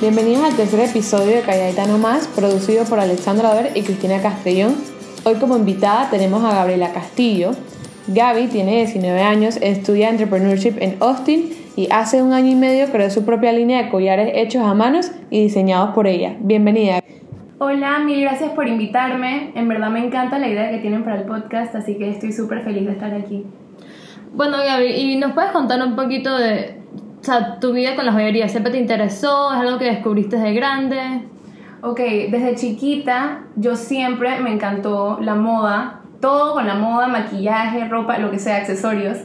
Bienvenidos al tercer episodio de Calladita No Más, producido por Alexandra Dover y Cristina Castellón. Hoy como invitada tenemos a Gabriela Castillo. Gaby tiene 19 años, estudia Entrepreneurship en Austin y hace un año y medio creó su propia línea de collares hechos a manos y diseñados por ella. Bienvenida. Hola, mil gracias por invitarme. En verdad me encanta la idea que tienen para el podcast, así que estoy súper feliz de estar aquí. Bueno, Gaby, ¿y nos puedes contar un poquito de sea, tu vida con la joyería? ¿Siempre te interesó? ¿Es algo que descubriste de grande? Ok, desde chiquita yo siempre me encantó la moda, todo con la moda, maquillaje, ropa, lo que sea, accesorios.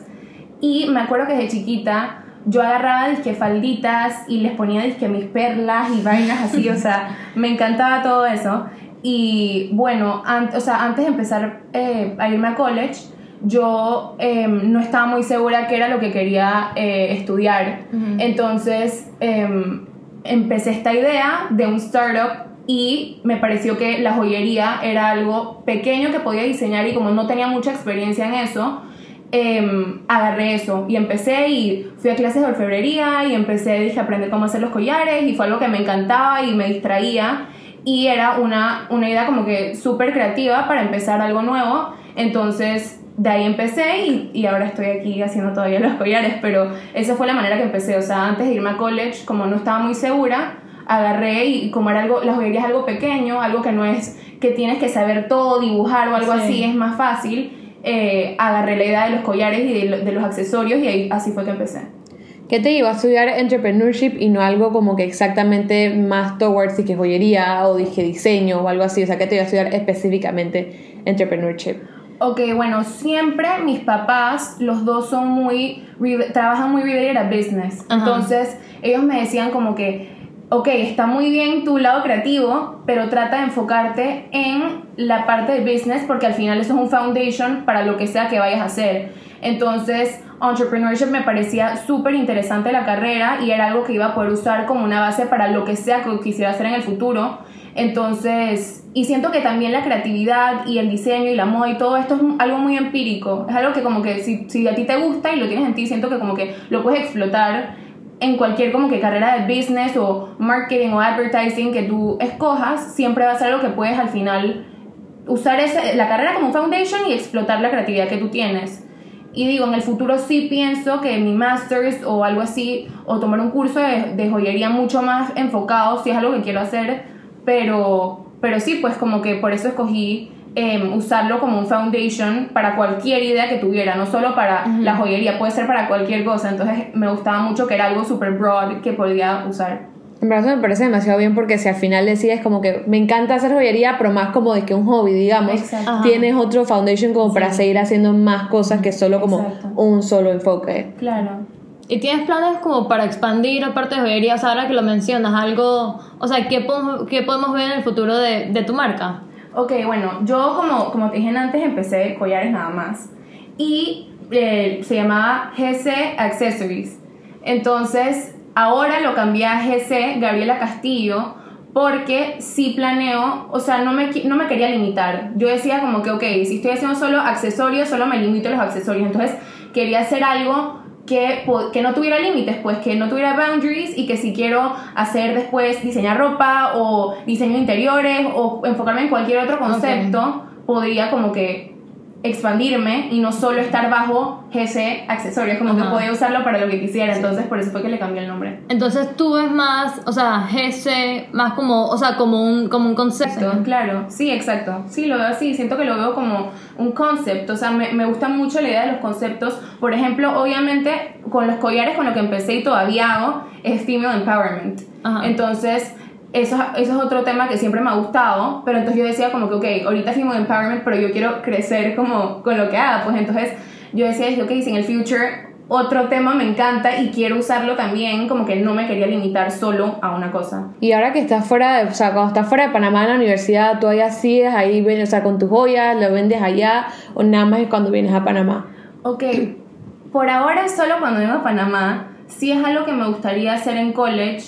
Y me acuerdo que desde chiquita yo agarraba disque falditas y les ponía disque mis perlas y vainas así, o sea, me encantaba todo eso. Y bueno, o sea, antes de empezar eh, a irme a college, yo em, no estaba muy segura qué era lo que quería eh, estudiar. Entonces em, empecé esta idea de un startup y me pareció que la joyería era algo pequeño que podía diseñar y como no tenía mucha experiencia en eso, em, agarré eso y empecé y fui a clases de orfebrería y empecé, dije, a aprender cómo hacer los collares y fue algo que me encantaba y me distraía y era una, una idea como que súper creativa para empezar algo nuevo. Entonces de ahí empecé y, y, ahora estoy aquí haciendo todavía los collares, pero esa fue la manera que empecé, o sea, antes de irme a college, como no estaba muy segura, agarré y como era algo, la joyería es algo pequeño, algo que no es que tienes que saber todo, dibujar o algo así, es más fácil, eh, agarré la idea de los collares y de, los accesorios y ahí, así fue que empecé. ¿Qué te llevó a estudiar entrepreneurship y no algo como que exactamente más towards que joyería o dije diseño o algo así? O sea, ¿qué te llevó a estudiar específicamente entrepreneurship? Ok, bueno, siempre mis papás, los dos son muy, trabajan muy related a business. Entonces, ellos me decían como que, ok, está muy bien tu lado creativo, pero trata de enfocarte en la parte de business porque al final eso es un foundation para lo que sea que vayas a hacer. Entonces, entrepreneurship me parecía súper interesante la carrera y era algo que iba a poder usar como una base para lo que sea que quisiera hacer en el futuro. Entonces, y siento que también la creatividad y el diseño y la moda y todo esto es algo muy empírico. Es algo que como que si, si a ti te gusta y lo tienes en ti, siento que como que lo puedes explotar en cualquier como que carrera de business o marketing o advertising que tú escojas, siempre va a ser algo que puedes al final usar ese, la carrera como foundation y explotar la creatividad que tú tienes. Y digo, en el futuro sí pienso que mi master's o algo así, o tomar un curso de, de joyería mucho más enfocado, si es algo que quiero hacer, pero, pero sí, pues como que por eso escogí em, usarlo como un foundation para cualquier idea que tuviera, no solo para la joyería, puede ser para cualquier cosa. Entonces me gustaba mucho que era algo super broad que podía usar. En verdad me parece demasiado bien porque si al final decides como que me encanta hacer joyería, pero más como de que un hobby, digamos, tienes otro foundation como para seguir haciendo más cosas que solo como un solo enfoque. Claro. ¿Y tienes planes como para expandir aparte de joyería? ahora que lo mencionas, algo, o sea, ¿qué podemos, qué podemos ver en el futuro de, de, tu marca? Ok, bueno, yo como, como te dije antes, empecé collares nada más. Y eh, se llamaba GC Accessories. Entonces, ahora lo cambié a GC Gabriela Castillo porque sí planeo, o sea, no me, no me quería limitar. Yo decía como que, ok, si estoy haciendo solo accesorios, solo me limito a los accesorios. Entonces, quería hacer algo que, que no tuviera límites, pues que no tuviera boundaries y que si quiero hacer después diseñar ropa o diseño interiores o enfocarme en cualquier otro concepto, podría como que expandirme y no solo estar bajo GC accesorios, como que podía usarlo para lo que quisiera, entonces por eso fue que le cambié el nombre. Entonces tú ves más, o sea, GC más como, o sea, como un, como un concepto. Claro, sí, exacto, sí, lo veo así, siento que lo veo como un concepto, o sea, me, me gusta mucho la idea de los conceptos, por ejemplo, obviamente con los collares con lo que empecé y todavía hago es female empowerment, entonces eso, eso es otro tema que siempre me ha gustado, pero entonces yo decía como que, ok, ahorita firmo empowerment, pero yo quiero crecer como con lo que haga, pues entonces yo decía, ok, si en el future otro tema me encanta y quiero usarlo también, como que no me quería limitar solo a una cosa. Y ahora que estás fuera, de, o sea, cuando estás fuera de Panamá en la universidad, ¿tú allá sigues ahí, o sea, con tus joyas, lo vendes allá o nada más es cuando vienes a Panamá? Ok, por ahora solo cuando vengo a Panamá, sí es algo que me gustaría hacer en college,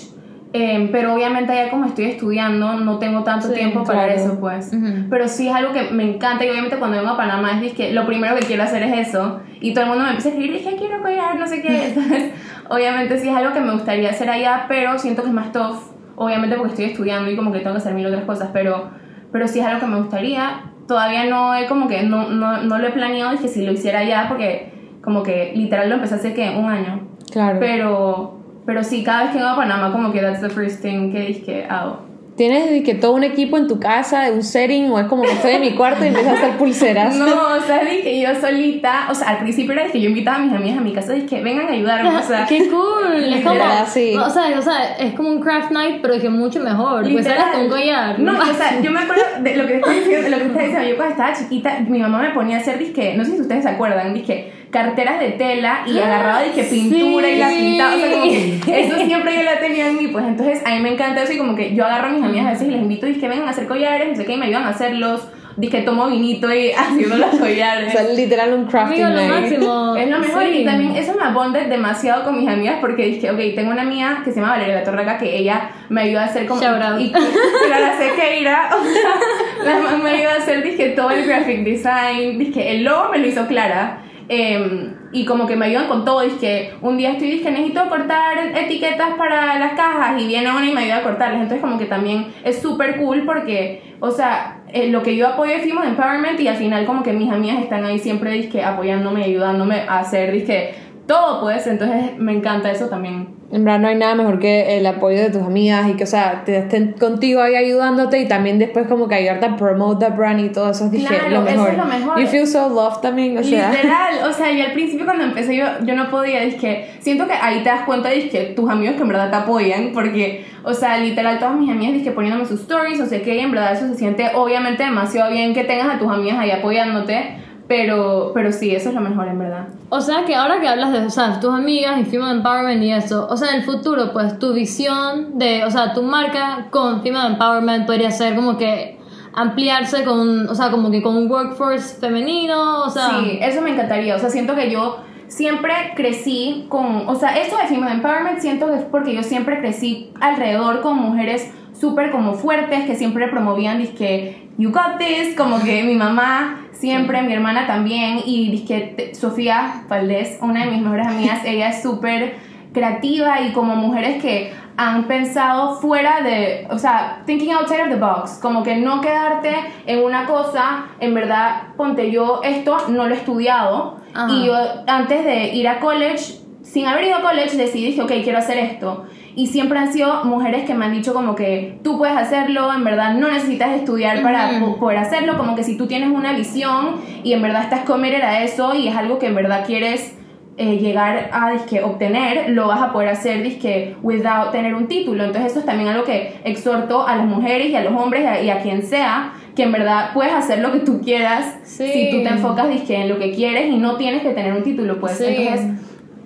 Em, pero obviamente allá como estoy estudiando no tengo tanto tiempo para eso pues pero sí es algo que me encanta y obviamente cuando vengo a Panamá es que lo primero que quiero hacer es eso y todo el mundo me empieza a escribir dije quiero collar no sé qué entonces obviamente sí es algo que me gustaría hacer allá pero siento que es más tough obviamente porque estoy estudiando y como que tengo que hacer mil otras cosas, pero, pero sí es algo que me gustaría. Todavía no he como que, no, no, no lo he planeado, es que si lo hiciera ya, porque como que literal lo empecé hace que un año. Claro. Pero, pero sí, cada vez que vengo a Panamá, como que that's the first thing que dije, hago. ¿Tienes de que todo un equipo en tu casa, un setting, o es como que estoy en mi cuarto y empiezo a hacer pulseras? No, o sea, dije yo solita, o sea, al principio era que yo invitaba a mis amigas a mi casa, dije, vengan a ayudarme, o sea, ¡Qué cool! Es como, Literal, sí. o, sea, o sea, es como un craft night, pero que mucho mejor. Pues eres con un collar. No, o sea, yo me acuerdo de lo que estás diciendo, lo que estás diciendo. Yo cuando estaba chiquita, mi mamá me ponía a hacer disque, no sé si ustedes se acuerdan, disque carteras de tela y agarraba disque pintura y la Sí. pintaba, o sea, como que eso siempre yo la tenía en mí, pues entonces a mí me encanta eso y como que yo agarro a mis amigas a veces y les invito, disque vengan a hacer collares, no sé qué, y me ayudan a hacerlos, disque tomo vinito y haciendo los collares. O sea, literal un crafting Amigo, lo night. máximo. Es lo mejor Sí. y también eso me abonde demasiado con mis amigas porque dije, ok, tengo una amiga que se llama Valeria La Torraca que ella me ayuda a hacer como... Shout out. Y, pero la sé que irá, o sea, la mamá me ayuda a hacer, dije, todo el graphic design, dije, el logo me lo hizo Clara. Em, y como que me ayudan con todo, dije, un día estoy, dije, necesito cortar etiquetas para las cajas y viene una y me ayuda a cortarlas, entonces como que también es súper cool porque, o sea, eh, lo que yo apoyo es Empowerment y al final como que mis amigas están ahí siempre, dije, apoyándome, ayudándome a hacer, dije, todo pues, entonces me encanta eso también. En verdad no hay nada mejor que el apoyo de tus amigas y que, o sea, te estén contigo ahí ayudándote y también después como que ayudarte a promote the brand y todo eso. Dije, Claro, lo eso mejor. es lo mejor. You feel so loved también, o sea. Literal, o sea, yo al principio cuando empecé yo, yo no podía, dije, siento que ahí te das cuenta, dije, tus amigos que en verdad te apoyan, porque, o sea, literal, todas mis amigas, dije, poniéndome sus stories, o sea, que en verdad eso se siente obviamente demasiado bien que tengas a tus amigas ahí apoyándote, pero, pero sí, eso es lo mejor en verdad. O sea, que ahora que hablas de, o sea, tus amigas y Female Empowerment y eso, o sea, en el futuro, pues tu visión de, o sea, tu marca con Female Empowerment podría ser como que ampliarse con, o sea, como que con un workforce femenino, o sea, Sí, eso me encantaría. O sea, siento que yo siempre crecí con. O sea, eso de Female Empowerment siento que es porque yo siempre crecí alrededor con mujeres súper como fuertes que siempre promovían, disque, you got this, como que mi mamá siempre, mi hermana también, y disque te- Sofía Valdés, una de mis mejores amigas, ella es súper creativa y como mujeres que han pensado fuera de, o sea, thinking outside of the box, como que no quedarte en una cosa, en verdad, ponte yo esto no lo he estudiado Ajá. y yo antes de ir a college, sin haber ido a college, decidí, dije, ok, quiero hacer esto. Y siempre han sido mujeres que me han dicho como que tú puedes hacerlo, en verdad no necesitas estudiar para Ujú. po- poder hacerlo, como que si tú tienes una visión y en verdad estás committed a eso y es algo que en verdad quieres eh, llegar a disque, obtener, lo vas a poder hacer disque, without tener un título. Entonces eso es también algo que exhorto a las mujeres y a los hombres y a, y a quien sea, que en verdad puedes hacer lo que tú quieras Sí. si tú te enfocas disque, en lo que quieres y no tienes que tener un título. Pues Sí. entonces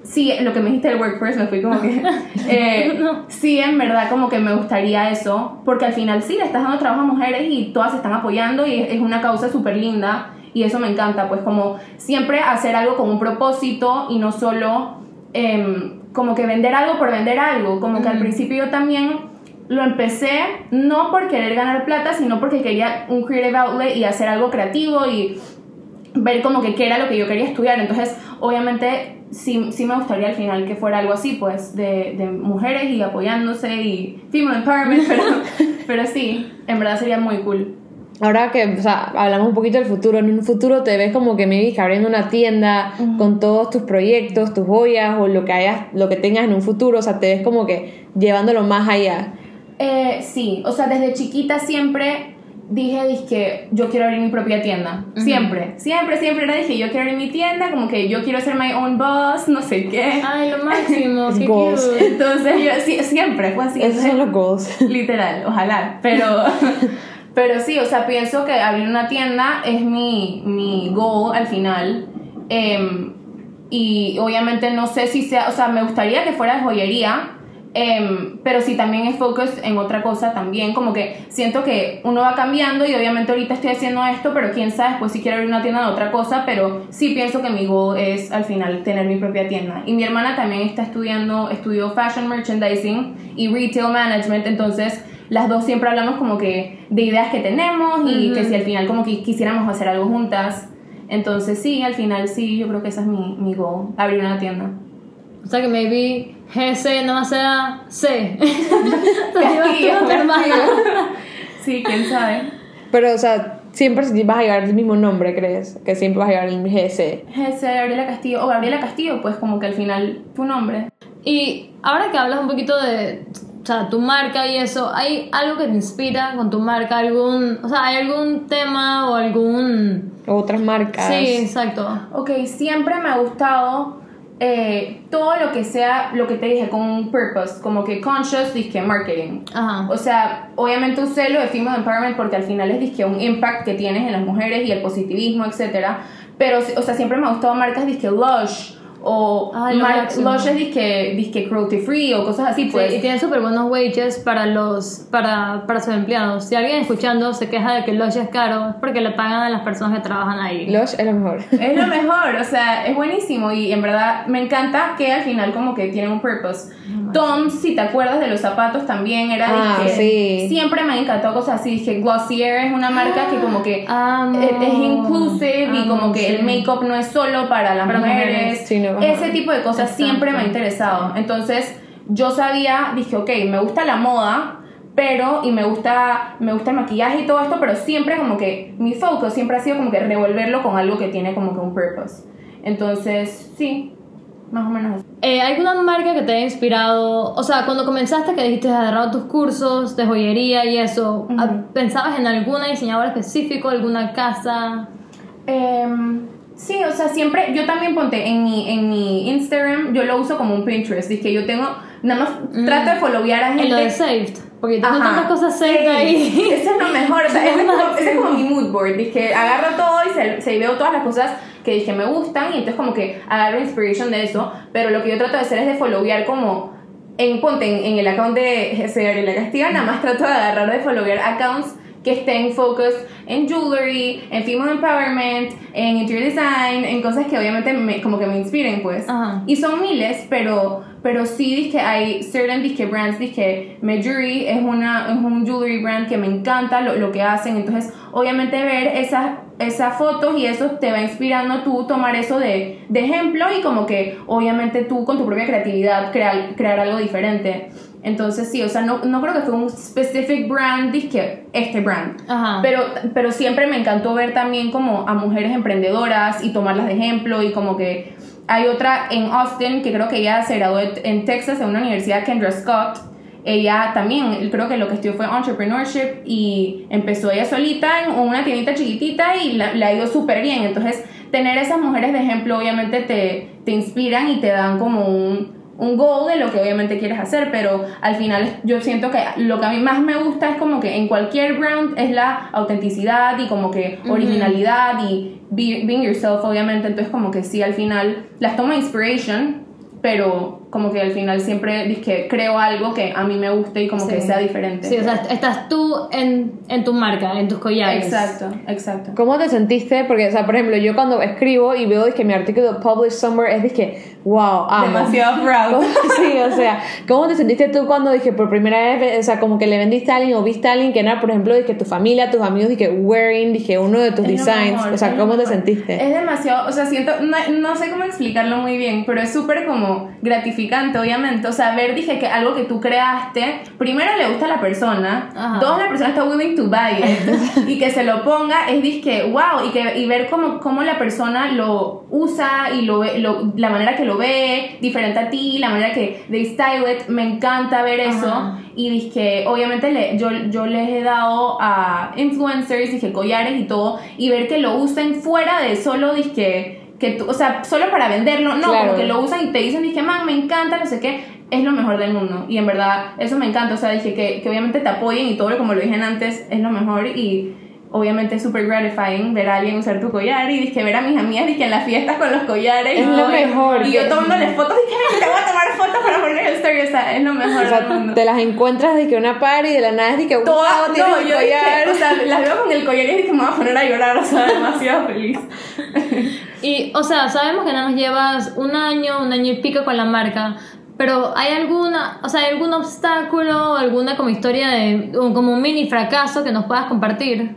sí, lo que me dijiste del workforce me fui como que... eh, Sí, en verdad como que me gustaría eso, porque al final sí, le estás dando trabajo a mujeres y todas se están apoyando y es es una causa súper linda y eso me encanta, pues como siempre hacer algo con un propósito y no solo em, como que vender algo por vender algo, como que al principio yo también lo empecé no por querer ganar plata, sino porque quería un creative outlet y hacer algo creativo y ver como que qué era lo que yo quería estudiar. Entonces, obviamente, sí, sí me gustaría al final que fuera algo así, pues, de, de mujeres y apoyándose y female empowerment, pero, pero sí, en verdad sería muy cool. Ahora que, o sea, hablamos un poquito del futuro, en un futuro te ves como que maybe que abriendo una tienda con todos tus proyectos, tus joyas o lo que hayas, lo que tengas en un futuro, o sea, te ves como que llevándolo más allá. Eh, sí, o sea, desde chiquita siempre dije, dije, yo quiero abrir mi propia tienda. Siempre, siempre, siempre era dije, yo quiero abrir mi tienda, como que yo quiero ser my own boss, no sé qué. Ay, lo máximo, qué Goals. cute. Entonces yo sí, siempre fue así. Esos son los goals. Literal, ojalá. Pero, pero sí, o sea, pienso que abrir una tienda es mi, mi goal al final. Em, y obviamente no sé si sea, o sea, me gustaría que fuera de joyería. Em, pero sí también es focus en otra cosa también, como que siento que uno va cambiando y obviamente ahorita estoy haciendo esto, pero quién sabe después si quiero abrir una tienda de otra cosa, pero sí pienso que mi goal es al final tener mi propia tienda. Y mi hermana también está estudiando, estudió fashion merchandising y retail management, entonces las dos siempre hablamos como que de ideas que tenemos y Ujú. que si al final como que quisiéramos hacer algo juntas. Entonces sí, al final sí, yo creo que esa es mi, mi goal, abrir una tienda. O sea que maybe GC no será C. Castillo, hermana. Sí, quién sabe. Pero, o sea, siempre vas a llevar el mismo nombre, ¿crees? Que siempre vas a llevar el GC. GC Gabriela Castillo o Gabriela Castillo, pues como que al final tu nombre. Y ahora que hablas un poquito de o sea, tu marca y eso, ¿hay algo que te inspira con tu marca? ¿Algún, o sea, ¿hay algún tema o algún... Otras marcas. Sí, exacto. Ok, siempre me ha gustado eh, todo lo que sea, lo que te dije, con un purpose, como que conscious, disque marketing. Ajá. O sea, obviamente usé lo de Female Empowerment porque al final es disque un impact que tienes en las mujeres y el positivismo, etc. Pero, o sea, siempre me ha gustado marcas disque Lush o Ay, lo mar- máximo. Lush es disque, disque cruelty free o cosas así, pues. Sí, y tiene súper buenos wages para los para, para sus empleados. Si alguien escuchando se queja de que lodge es caro, es porque le pagan a las personas que trabajan ahí. Lush es lo mejor. Es lo mejor, o sea, es buenísimo y en verdad me encanta que al final como que tienen un purpose. Tom, si te acuerdas de los zapatos también era Ah, sí. siempre me han encantado cosas así, dije Glossier es una marca que como que Amo. es, es inclusive y Amo, como que sí. el make-up no es solo para las Para mujeres, sí, no, ese tipo de cosas Exacto. siempre me ha interesado. Entonces, yo sabía, dije, ok, me gusta la moda, pero, y me gusta, me gusta el maquillaje y todo esto, pero siempre como que mi foco siempre ha sido como que revolverlo con algo que tiene como que un purpose. Entonces, sí, más o menos. Eh, ¿Alguna marca que te haya inspirado? O sea, cuando comenzaste que dijiste agarrado tus cursos de joyería y eso, Ujú. ah, ¿pensabas en alguna diseñadora específico, alguna casa? Em, sí, o sea, siempre, yo también ponte en mi, en mi Instagram, yo lo uso como un Pinterest, dije, yo tengo, nada más trato de followear a gente. En lo de Saved, porque tengo Ajá. tantas cosas saved Sí, ahí. Eso es lo mejor. o sea, ese, es como, ese es como mi mood board. Dije, agarro todo y se, se veo todas las cosas que dije me gustan y entonces como que agarro inspiration de eso. Pero lo que yo trato de hacer es de followear como en ponte en, en el account de Jesse Gabriela Castillo, nada más trato de agarrar de followear accounts que estén focus en jewelry, en female empowerment, en interior design, en cosas que obviamente me, como que me inspiren pues. Ajá. Y son miles, pero, pero sí dije, hay certain dije, brands, dije, Medjewelry es, una, es un jewelry brand que me encanta lo, lo que hacen, entonces obviamente ver esas, esas fotos y eso te va inspirando a tú tomar eso de, de ejemplo y como que obviamente tú con tu propia creatividad crear, crear algo diferente. Entonces sí, o sea, no, no creo que fue un specific brand, dije, este brand. Ajá. Pero, pero siempre me encantó ver también como a mujeres emprendedoras y tomarlas de ejemplo y como que hay otra en Austin que creo que ella se graduó en Texas en una universidad, Kendra Scott. Ella también, creo que lo que estudió fue entrepreneurship y empezó ella solita en una tiendita chiquitita y la, la ha ido súper bien. Entonces, tener esas mujeres de ejemplo obviamente te, te inspiran y te dan como un, un goal de lo que obviamente quieres hacer, pero al final yo siento que lo que a mí más me gusta es como que en cualquier brand es la autenticidad y como que originalidad y be- being yourself obviamente, entonces como que sí al final las tomo inspiration, pero como que al final siempre dije, creo algo que a mí me guste y como que Sí. sea diferente. Sí, o sea, estás tú en, en tu marca, en tus collares. Exacto, exacto. ¿Cómo te sentiste? Porque, o sea, por ejemplo, yo cuando escribo y veo que mi artículo published somewhere es que, wow, amo. Demasiado proud. sí, o sea, ¿cómo te sentiste tú cuando dije por primera vez, o sea, como que le vendiste a alguien o viste a alguien que era, por ejemplo, dije tu familia, tus amigos, dije wearing, dije uno de tus Es designs, mejor, o sea, ¿cómo te sentiste? Es demasiado, o sea, siento, no, no sé cómo explicarlo muy bien, pero es súper como gratificante, obviamente. O sea, ver, dije que algo que tú creaste, primero le gusta a la persona, Ajá. dos, la persona está willing to buy it, y que se lo ponga, es disque, wow, y, que, y ver cómo, cómo la persona lo usa y lo, lo, la manera que lo ve, diferente a ti, la manera que they style it, me encanta ver eso. Ajá. Y dije, obviamente le, yo, yo les he dado a influencers, dije, collares y todo, y ver que lo usen fuera de solo, dije, que tú, o sea, solo para venderlo, no, Claro. como que lo usan y te dicen, dije, man, me encanta, no sé qué, es lo mejor del mundo. Y en verdad, eso me encanta, o sea, dije que, que obviamente te apoyen y todo, como lo dije antes, es lo mejor y obviamente es súper gratifying ver a alguien usar tu collar y dije ver a mis amigas dije en las fiestas con los collares Es lo mejor, y yo tomándoles fotos dije "Ven, te voy a tomar fotos para poner el story o sea es lo mejor O sea, del mundo te las encuentras de que una par y de la nada es de que, wow, Todas, tienes no, yo collar. o sea, las veo con el collar y dije, me voy a poner a llorar, o sea, demasiado feliz. Y, o sea, sabemos que nada más llevas un año, un año y pico con la marca, pero ¿hay alguna, o sea, ¿hay algún obstáculo, alguna como historia de, como un mini fracaso que nos puedas compartir?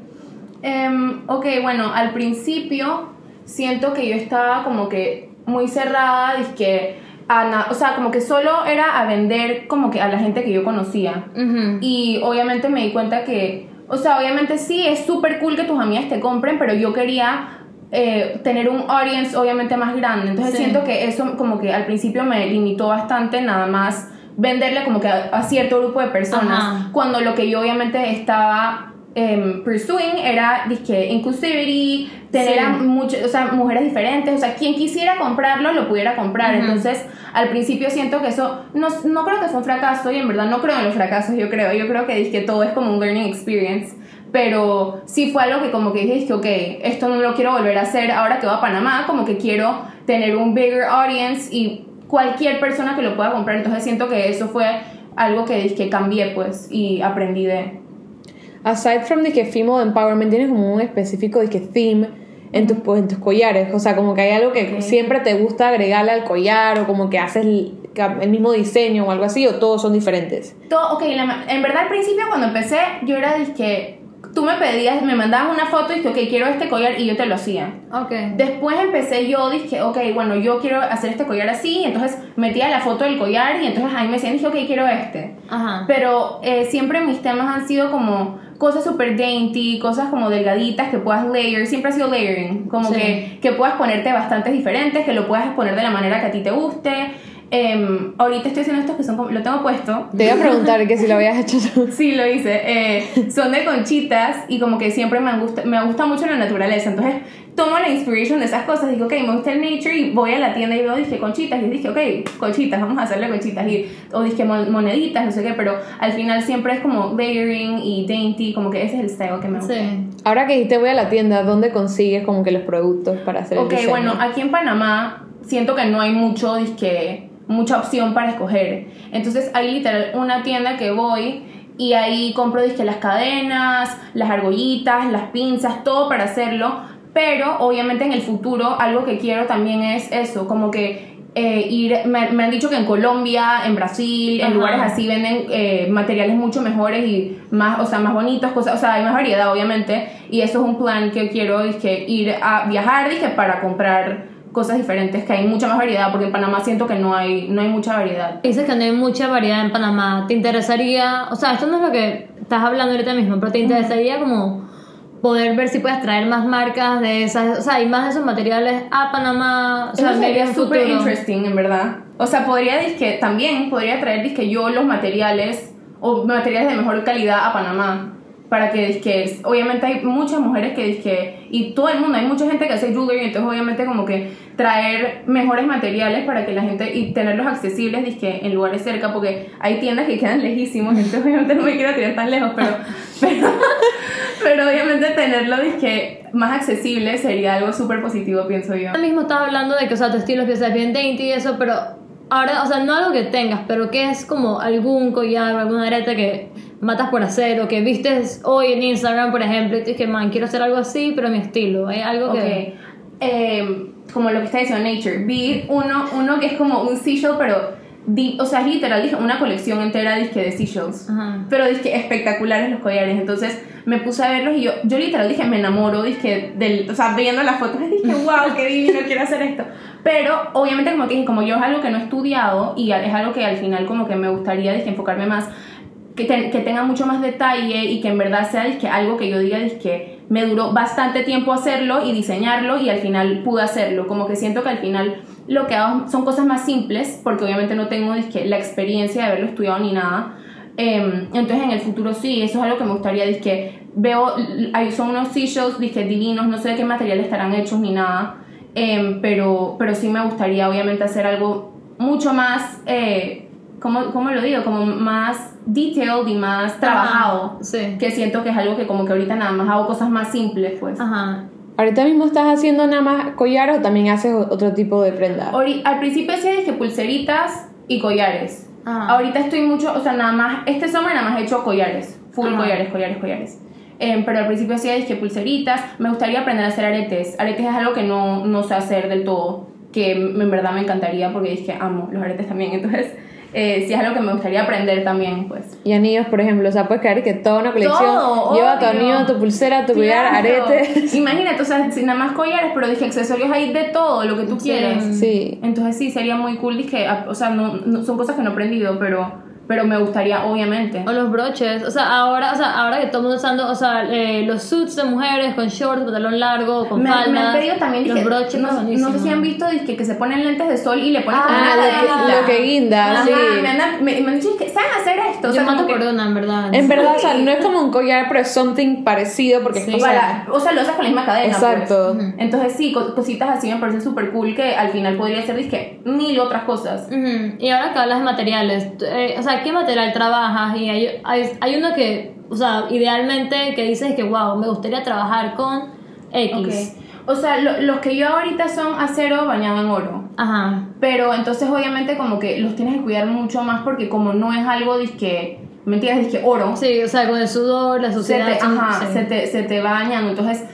Em, ok, bueno, al principio siento que yo estaba como que muy cerrada, dizque a na- o sea, como que solo era a vender como que a la gente que yo conocía. Ujú. Y obviamente me di cuenta que, o sea, obviamente sí, es súper cool que tus amigas te compren, pero yo quería eh, tener un audience obviamente más grande. Entonces Sí. siento que eso como que al principio me limitó bastante nada más venderle como que a, a cierto grupo de personas, Ajá. cuando lo que yo obviamente estaba em, pursuing era dizque, inclusivity, tener Sí. a mucho- o sea, mujeres diferentes, o sea, quien quisiera comprarlo lo pudiera comprar. Ujú. Entonces, al principio siento que eso, no, no creo que fue un fracaso y en verdad no creo en los fracasos, yo creo, yo creo que dizque, todo es como un learning experience. Pero sí fue algo que como que dije, ok, esto no lo quiero volver a hacer ahora que voy a Panamá, como que quiero tener un bigger audience y cualquier persona que lo pueda comprar. Entonces siento que eso fue algo que, dizque, cambié pues y aprendí de... Aside from de que female empowerment, tienes como un específico de que theme en tus, pues, en tus collares. O sea, como que hay algo que siempre te gusta agregarle al collar o como que haces el, el mismo diseño o algo así o todos son diferentes. Todo, ok, la- en verdad al principio cuando empecé yo era que tú me pedías, me mandabas una foto y dije, ok, quiero este collar y yo te lo hacía. Ok. Después empecé yo, dije, ok, bueno, yo quiero hacer este collar así, entonces metía la foto del collar y entonces ahí me decían, dije, ok, quiero este. Ajá. Pero eh, siempre mis temas han sido como cosas súper dainty, cosas como delgaditas que puedas layer, siempre ha sido layering, como Sí. que, que puedas ponerte bastantes diferentes, que lo puedas poner de la manera que a ti te guste. Em, ahorita estoy haciendo estos que son como, lo tengo puesto, Te iba a preguntar que si lo habías hecho tú. Sí, lo hice. Eh, son de conchitas y como que siempre me gusta, me gusta mucho la naturaleza. Entonces tomo la inspiration de esas cosas. Digo, ok, me gusta el nature y voy a la tienda y veo, dije, conchitas. Y dije, ok, conchitas, vamos a hacerle conchitas. Y, o dije, mon- moneditas, no sé qué. Pero al final siempre es como layering y dainty. Como que ese es el style que me gusta. Sí. Ahora que dijiste voy a la tienda, ¿dónde consigues como que los productos para hacer el Ok, bueno, aquí en Panamá siento que no hay mucho, disque, mucha opción para escoger. Entonces hay literal una tienda que voy y ahí compro disque las cadenas, las argollitas, las pinzas, todo para hacerlo. Pero obviamente en el futuro algo que quiero también es eso, como que eh, ir, me, me han dicho que en Colombia, en Brasil, en lugares así venden eh, materiales mucho mejores y más, o sea, más bonitos, cosas, o sea, hay más variedad obviamente y eso es un plan que quiero, dije, ir a viajar, dije, para comprar cosas diferentes, que hay mucha más variedad, porque en Panamá siento que no hay, no hay mucha variedad. Dices que no hay mucha variedad en Panamá. ¿Te interesaría, o sea, esto no es lo que estás hablando ahorita mismo, pero te interesaría como poder ver si puedes traer más marcas de esas, o sea, hay más de esos materiales a Panamá, o sea, Eso sería súper interesting, en verdad. O sea, podría, dizque, también podría traer, dizque, yo los materiales o materiales de mejor calidad a Panamá. Para que, dizque, obviamente hay muchas mujeres que, dizque, y todo el mundo, hay mucha gente que hace jewelry, entonces obviamente como que traer mejores materiales para que la gente, y tenerlos accesibles, dizque, en lugares cerca, porque hay tiendas que quedan lejísimos, entonces obviamente no me quiero tirar tan lejos, pero, pero, pero obviamente tenerlo, dizque, más accesible sería algo súper positivo, pienso yo. Ahora mismo estás hablando de que, o sea, tu estilo es bien dainty y eso, pero ahora, o sea, no algo que tengas, pero que es como algún collar o alguna areta que matas por hacer o que vistes hoy en Instagram, por ejemplo, y dices que, man, quiero hacer algo así, pero mi estilo, ¿eh? Algo que... Ok. Eh, como lo que está diciendo Nature. Vi uno, uno que es como un seashell, pero. di- o sea, literal, dije, una colección entera dizque, de seashells. Ajá. Pero dije, espectaculares los collares. Entonces me puse a verlos y yo, yo literal dije, me enamoro, dije, del, o sea, viendo las fotos, dije, wow, qué divino, quiero hacer esto. Pero obviamente, como que dije, como yo es algo que no he estudiado y es algo que al final, como que me gustaría, dije, enfocarme más que, ten- que tenga mucho más detalle y que en verdad sea dizque, algo que yo diga que me duró bastante tiempo hacerlo y diseñarlo y al final pude hacerlo. Como que siento que al final lo que hago son cosas más simples porque obviamente no tengo dizque, la experiencia de haberlo estudiado ni nada. Em, entonces en el futuro sí, eso es algo que me gustaría. Dizque, veo, hay, son unos seashells dizque, divinos, no sé de qué material estarán hechos ni nada. Em, pero, pero sí me gustaría obviamente hacer algo mucho más... Eh, ¿cómo, ¿Cómo lo digo? Como más detailed y más trabajado. Sí. Que siento que es algo que como que ahorita nada más hago cosas más simples, pues. Ajá. ¿Ahorita mismo estás haciendo nada más collares o también haces otro tipo de prenda? Ori- al principio hacía dije pulseritas y collares. Ajá. Ahorita estoy mucho, o sea, nada más, este summer nada más he hecho collares. Full Ajá. collares, collares, collares. Em, pero al principio hacía dije pulseritas. Me gustaría aprender a hacer aretes. Aretes es algo que no, no sé hacer del todo. Que en verdad me encantaría porque dije amo los aretes también. Entonces, eh, sí es algo que me gustaría aprender también, pues. Y anillos, por ejemplo, o sea, puedes creer que toda una colección Todo, lleva tu obvio. anillo, tu pulsera, tu collar, Claro. aretes. Imagínate, o sea, sin nada más collares, pero dije accesorios hay de todo, lo que tú Sí. quieras. Sí. Entonces sí, sería muy cool, dije, o sea, no, no- son cosas que no he aprendido, pero, pero me gustaría, obviamente. O los broches, o sea, ahora, o sea, ahora que todo el mundo usando, o sea, eh, los suits de mujeres con shorts, pantalón largo, con Me, faldas. me han pedido también, los dije, broches, no, no sé si han visto dizque, que se ponen lentes de sol y le ponen como Ah, lo que, lo que guinda, Ajá, sí. me, han, me, me han dicho que saben hacer esto. o Yo sea, mato como que- por una, en verdad. En verdad, o sea, no es como un collar, pero es something parecido porque Sí. o sea, para- o sea, lo haces con la misma cadena. Exacto. pues. Entonces sí, co- cositas así me parecen súper cool que al final podría ser dizque, mil otras cosas. Ujú. Y ahora que hablas de materiales, eh, o sea, ¿qué material trabajas? Y hay, hay, hay uno que, o sea, idealmente que dices que, wow, me gustaría trabajar con X. Ok. O sea, lo- los que yo ahorita son acero bañado en oro. Ajá. Pero entonces obviamente como que los tienes que cuidar mucho más porque como no es algo disque, ¿me entiendes? Disque oro. Sí, o sea, con el sudor, la se suciedad. te, son- ajá, sí. se te, se te bañan. Entonces,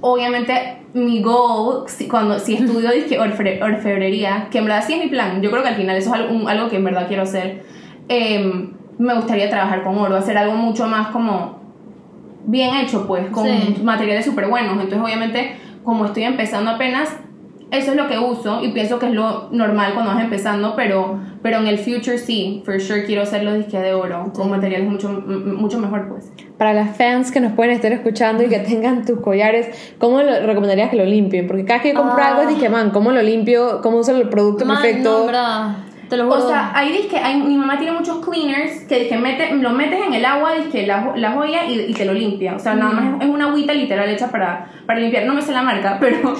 obviamente, mi goal, si, cuando, si estudio disque orfe- orfebrería, que en verdad sí es mi plan, yo creo que al final eso es algo, un- algo que en verdad quiero hacer, em, me gustaría trabajar con oro, hacer algo mucho más como bien hecho, pues, con Sí. materiales súper buenos. Entonces, obviamente, como estoy empezando apenas, eso es lo que uso y pienso que es lo normal cuando vas empezando, pero, pero en el future sí, for sure quiero hacerlo disque de oro, con materiales mucho, mucho mejor, pues. Para las fans que nos pueden estar escuchando y que tengan tus collares, ¿cómo lo recomendarías que lo limpien? Porque cada que yo compro Ah. algo, dije, man, ¿cómo lo limpio? ¿Cómo uso el producto Man, perfecto? Te lo juro. O sea, ahí dice que hay, mi mamá tiene muchos cleaners que dizque mete, lo metes en el agua, dice la, jo- la joya y, y te lo limpia. O sea, nada más es, es una agüita literal hecha para, para limpiar. No me sé la marca, pero,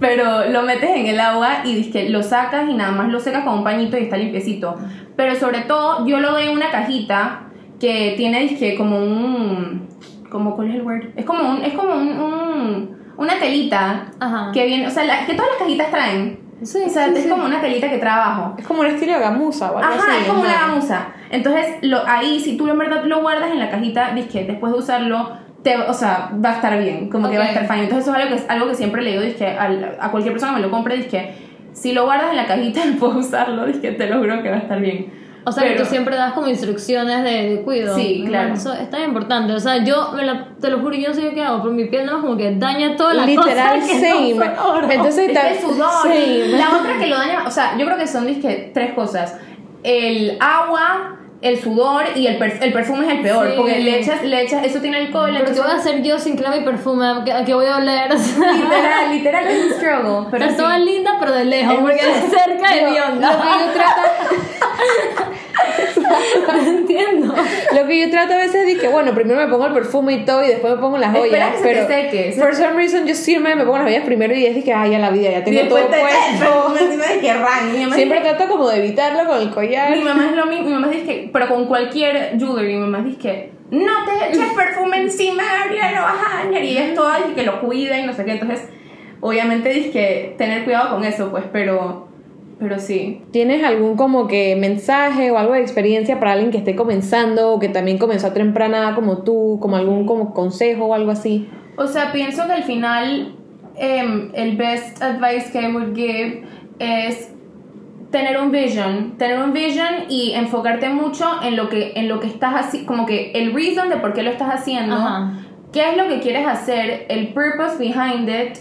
pero lo metes en el agua y dice lo sacas y nada más lo secas con un pañito y está limpiecito. Pero sobre todo, yo lo doy en una cajita que tiene disque como un. Como, ¿Cuál es el word? Es como un. Es como un, un- una telita Ajá. que viene. O sea, la- que todas las cajitas traen. Sí, o sea, sí, es sí. como una telita que trae abajo. Es como un estilo de gamuza o algo Ajá, así. es como una gamuza. Entonces, lo, ahí, si tú en verdad lo guardas en la cajita, que después de usarlo, te, o sea, va a estar bien, como que va a estar fine. Entonces, eso es algo que, algo que siempre le digo, dizque, al- a cualquier persona que me lo compre, dizque, si lo guardas en la cajita, de usarlo, dizque, te lo juro que va a estar bien. O sea, que tú siempre das como instrucciones de, de cuidado. Sí, claro. Eso es tan importante. O sea, yo me la- te lo juro, yo no sé qué hago, pero mi piel nada más como que daña todas las Literal, cosas que same. no oro. Entonces, Es ta- el sudor. same. La otra que lo daña, o sea, yo creo que son dizque, tres cosas. El agua, el sudor y el, perf- el perfume es el peor. Sí. Porque le echas, le echas, eso tiene alcohol. Pero ¿qué voy a hacer yo sin crema y perfume? ¿A qué, a qué voy a oler? O Literal, literal, es un struggle. Pero Estás sí. toda linda, pero de lejos, Es porque de cerca es Lo- bionda. Lo que yo trato, entiendo. lo que yo trato a veces es que, bueno, primero me pongo el perfume y todo y después me pongo las joyas. que se te pero seque. for some reason yo siempre me pongo las joyas primero y es que, ay, ya la vida, ya tengo todo puesto. de que ran. Siempre trato como de evitarlo con el collar. mi mamá es lo mismo. Mi mamá dice que, pero con cualquier jewelry, mi mamá dice que no te eches perfume encima, Gabriela, lo vas a dañar. Y es toda dice que lo cuida y no sé qué. Entonces, obviamente dice que tener cuidado con eso, pues, pero, pero sí. ¿Tienes algún como que mensaje o algo de experiencia para alguien que esté comenzando o que también comenzó a temprana como tú, como algún como consejo o algo así? O sea, pienso que al final em, el best advice que I would give es tener un vision, tener un vision y enfocarte mucho en lo que en lo que estás haciendo, como que el reason de por qué lo estás haciendo, Ajá. qué es lo que quieres hacer, el purpose behind it,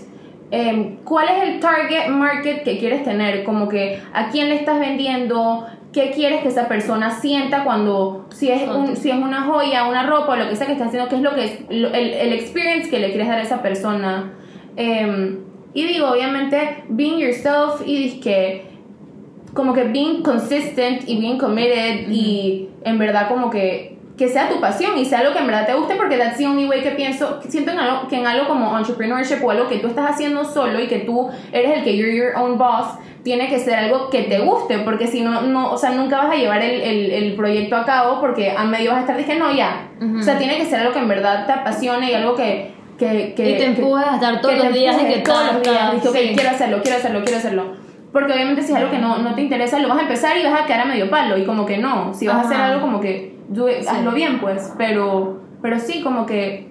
em, cuál es el target market que quieres tener, como que a quién le estás vendiendo, qué quieres que esa persona sienta cuando, si es, un, si es una joya, una ropa o lo que sea que estás haciendo, qué es lo que es, el, el experience que le quieres dar a esa persona. Em, y digo, obviamente, being yourself y que como que being consistent y being committed y en verdad como que que sea tu pasión y sea algo que en verdad te guste porque that's the only way que pienso siento en algo, que en algo como entrepreneurship o algo que tú estás haciendo solo y que tú eres el que you're your own boss tiene que ser algo que te guste porque si no no o sea nunca vas a llevar el, el, el proyecto a cabo porque a medio vas a estar dije no ya o sea tiene que ser algo que en verdad te apasione y algo que que, que Y te empujes a estar todos los días y que todos los días ta- Dije, ok, sí. quiero hacerlo quiero hacerlo quiero hacerlo porque obviamente si es algo que no, no te interesa, lo vas a empezar y vas a quedar a medio palo. Y como que no, si vas a hacer Ajá. algo como que do it- hazlo bien, pues. Pero, pero sí, como que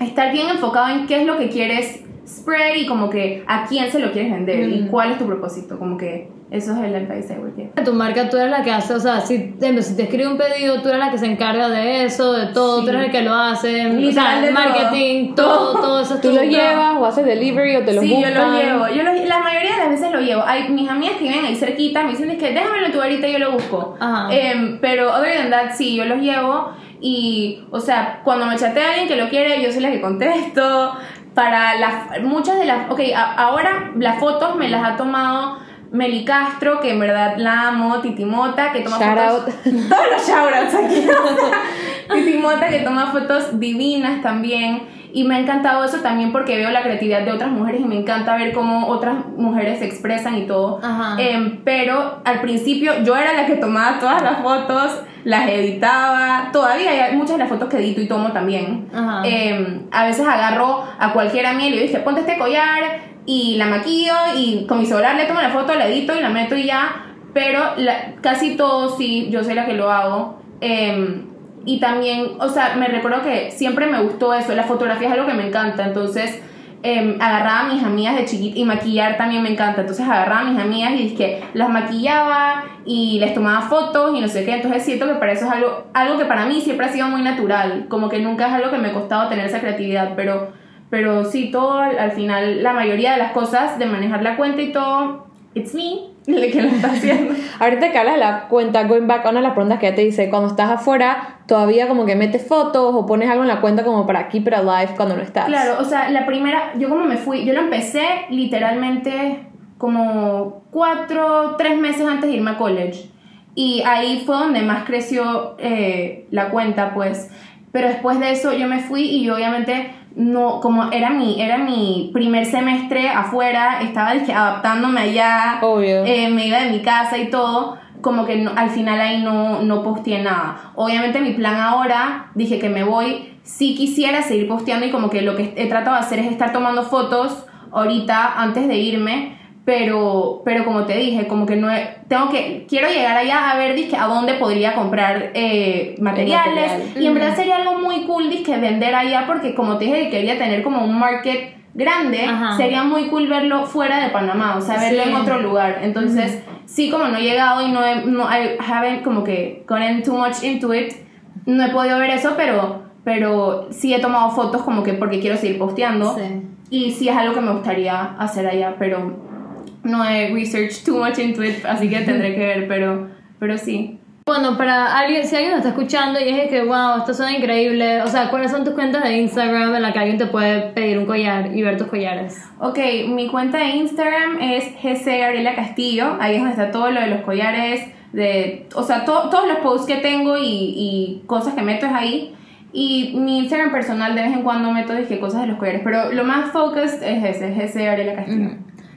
estar bien enfocado en qué es lo que quieres spread y como que a quién se lo quieres vender y cuál es tu propósito. Como que eso es el advice I would give. Tu marca tú eres la que hace, o sea, si, ejemplo, si te escribe un pedido, tú eres la que se encarga de eso, de todo, tú Sí. eres el que lo hace, o sea, marketing, todo, todo, eso es ¿Tú lo llevas o haces delivery o te lo Sí, yo buscan? lo llevo. Yo lo- la mayoría de las veces lo llevo. Hay, mis amigas que viven ahí cerquita me dicen es que déjamelo tú ahorita y yo lo busco. Ajá. Em, pero other than that, sí, yo los llevo. Y, o sea, cuando me chatea alguien que lo quiere, yo soy la que contesto. Para las. Muchas de las. Ok, a- ahora las fotos me las ha tomado. Meli Castro, que en verdad la amo, Titimota, que toma Shout fotos. Todos los shoutouts aquí. Titimota, que toma fotos divinas también. Y me ha encantado eso también porque veo la creatividad de otras mujeres y me encanta ver cómo otras mujeres se expresan y todo. Em, pero al principio yo era la que tomaba todas las fotos, las editaba. Todavía hay muchas de las fotos que edito y tomo también. Em, a veces agarro a cualquier amiga y le dije, ponte este collar y la maquillo y con mi celular le tomo la foto, la edito y la meto y ya. Pero la- casi todo sí, yo soy la que lo hago. Em, y también, o sea, me recuerdo que siempre me gustó eso. La fotografía es algo que me encanta. Entonces, em, agarraba a mis amigas de chiquita y maquillar también me encanta. Entonces, agarraba a mis amigas y dije, las maquillaba y les tomaba fotos y no sé qué. Entonces, siento que para eso es algo, algo que para mí siempre ha sido muy natural. Como que nunca es algo que me ha costado tener esa creatividad. Pero, pero sí, todo al, al final, la mayoría de las cosas de manejar la cuenta y todo, it's me el que lo está haciendo. Ahorita que hablas de la cuenta, going back una de las preguntas que ella te dice, cuando estás afuera, todavía como que metes fotos o pones algo en la cuenta como para keep it alive cuando no estás. Claro, o sea, la primera, yo como me fui, yo lo empecé literalmente como cuatro, tres meses antes de irme a college. Y ahí fue donde más creció eh, la cuenta, pues. Pero después de eso yo me fui y yo obviamente no, como era mi, era mi primer semestre afuera, estaba dije, adaptándome allá, Obvio. eh, me iba de mi casa y todo, como que no- al final ahí no, no posteé nada. Obviamente mi plan ahora, dije que me voy, sí quisiera seguir posteando y como que lo que he tratado de hacer es estar tomando fotos ahorita antes de irme, pero, pero como te dije, como que no he- tengo que, quiero llegar allá a ver dizque, a dónde podría comprar eh, materiales material. y en verdad sería algo muy cool dizque, vender allá porque como te dije que quería tener como un market grande, Ajá. sería muy cool verlo fuera de Panamá, o sea, verlo Sí. en otro lugar. Entonces, sí, como no he llegado y no he, no, I haven't como que gotten too much into it, no he podido ver eso, pero, pero sí he tomado fotos como que porque quiero seguir posteando. Sí. Y sí es algo que me gustaría hacer allá, pero no he researched too much into it, así que tendré que ver, pero, pero sí. Bueno, para alguien, si alguien nos está escuchando y es que, wow, esto suena increíble, o sea, ¿cuáles son tus cuentas de Instagram en la que alguien te puede pedir un collar y ver tus collares? Ok, mi cuenta de Instagram es GC Gabriela Castillo. Ahí es donde está todo lo de los collares, de, o sea, to- todos los posts que tengo y, y cosas que meto es ahí. Y mi Instagram personal de vez en cuando meto dije, cosas de los collares, pero lo más focused es ese, GC Gabriela Castillo.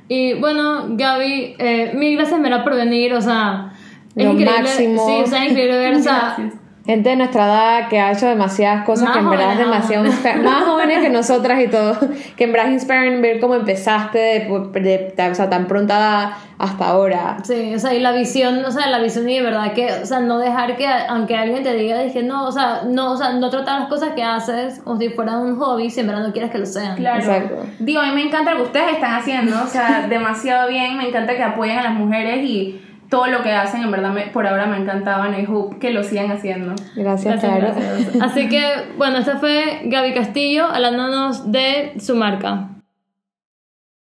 Y bueno, Gaby, eh, mil gracias, Mera, por venir, o sea, es Lo increíble. máximo. Sí, o sea, es increíble ver, o sea, Gracias. Gente de nuestra edad que ha hecho demasiadas cosas Más que en verdad es demasiado más jóvenes que nosotras y todo, que en verdad es inspiring ver cómo empezaste de, de- de- o sea, tan pronta hasta ahora. Sí, o sea, y la visión, o sea, la visión y de verdad que, o sea, no dejar que, aunque alguien te diga, dije, no, o sea, no, o sea, no tratar las cosas que haces como si fueran un hobby, si en verdad no quieres que lo sean. Claro. Exacto. Digo, a mí me encanta lo que ustedes están haciendo, o sea, demasiado bien, me encanta que apoyen a las mujeres y todo lo que hacen, en verdad, me- por ahora me encantaban y hope que lo sigan haciendo. Gracias, gracias. Así que, bueno, esta fue Gaby Castillo hablándonos de su marca.